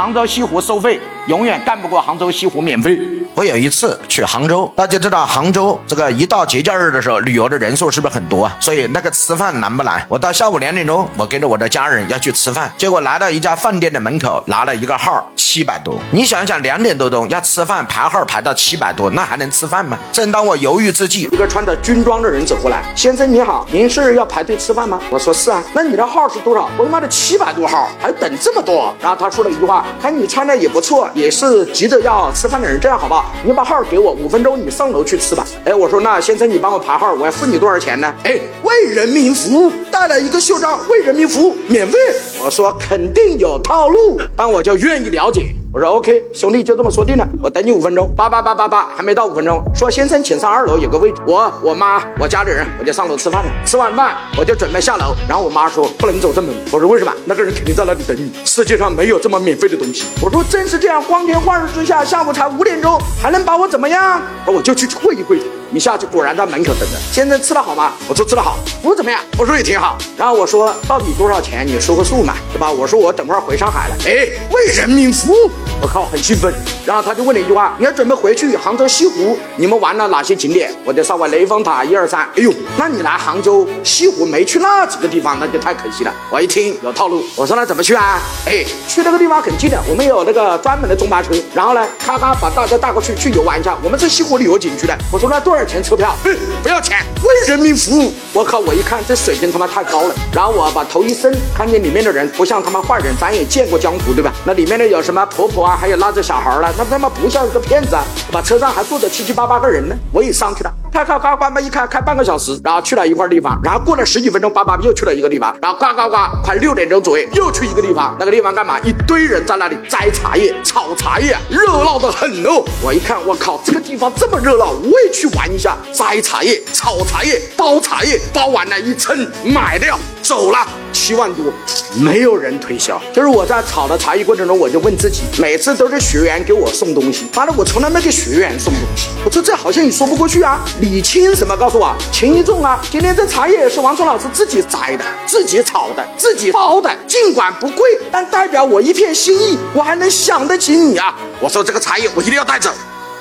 杭州西湖收费，永远干不过杭州西湖免费。我有一次去杭州，大家知道杭州这个一到节假日的时候，旅游的人数是不是很多啊？所以那个吃饭难不难？我到下午两点钟，我跟着我的家人要去吃饭，结果来到一家饭店的门口，拿了一个号七百多。你想想，两点多钟要吃饭排号排到七百多，那还能吃饭吗？正当我犹豫之际，一个穿着军装的人走过来，先生你好，您是要排队吃饭吗？我说是啊，那你的号是多少？我他妈的七百多号，还等这么多。然后他说了一句话，看你穿的也不错，也是急着要吃饭的人，这样好不好？你把号给我，五分钟你上楼去吃吧。哎，我说那先生你帮我排号，我要付你多少钱呢？哎，为人民服务，带了一个袖章，为人民服务，免费。我说肯定有套路，但我就愿意了解。我说 OK，兄弟就这么说定了，我等你五分钟。叭叭叭叭叭，还没到五分钟，说先生请上二楼有个位置，我我妈我家里人我就上楼吃饭了。吃完饭我就准备下楼，然后我妈说不能走正门。我说为什么？那个人肯定在那里等你。世界上没有这么免费的东西。我说真是这样，光天化日之下，下午才五点钟，还能把我怎么样？我就去会一会他。一下去果然在门口等着。先生吃的好吗？我说吃的好。服务怎么样？我说也挺好。然后我说到底多少钱？你说个数嘛，对吧？我说我等会儿回上海了。哎，为人民服务，我靠，很兴奋。然后他就问了一句话：你要准备回去杭州西湖，你们玩了哪些景点？我就稍微雷峰塔一二三。哎呦，那你来杭州西湖没去那几个地方，那就太可惜了。我一听有套路，我说那怎么去啊？哎，去那个地方很近的，我们有那个专门的中巴车，然后呢，咔咔把大家带过去去游玩一下。我们是西湖旅游景区的。我说那多少钱车票？不要钱，为人民服务。我靠，我一看这水平他妈太高了。然后我把头一伸，看见里面的人不像他妈坏人，咱也见过江湖对吧？那里面的有什么婆婆啊，还有拉着小孩了，那他妈不像一个骗子啊！把车上还坐着七七八八个人呢，我也上去了。开开开，关门一开，开半个小时，然后去了一块地方，然后过了十几分钟，叭叭又去了一个地方，然后呱呱呱，快六点钟左右又去一个地方，那个地方干嘛？一堆人在那里摘茶叶、炒茶叶，热闹的很哦。我一看，我靠，这个地方这么热闹，我也去玩一下，摘茶叶、炒茶叶、包茶叶，包完了，一称买掉，走了，七万多，没有人推销。就是我在炒的茶叶过程中，我就问自己，每次都是学员给我送东西，妈的，我从来没给学员送东西，我说这好像也说不过去啊。李清什么？告诉我，轻一重啊！今天这茶叶是王聪老师自己摘的、自己炒的、自己包的，尽管不贵，但代表我一片心意，我还能想得起你啊！我说这个茶叶我一定要带走。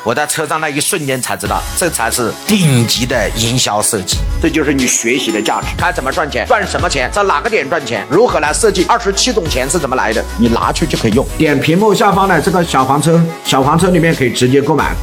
我在车上那一瞬间才知道，这才是顶级的营销设计，这就是你学习的价值。该怎么赚钱，赚什么钱，在哪个点赚钱，如何来设计？二十七种钱是怎么来的？你拿去就可以用。点屏幕下方的这个小黄车，小黄车里面可以直接购买。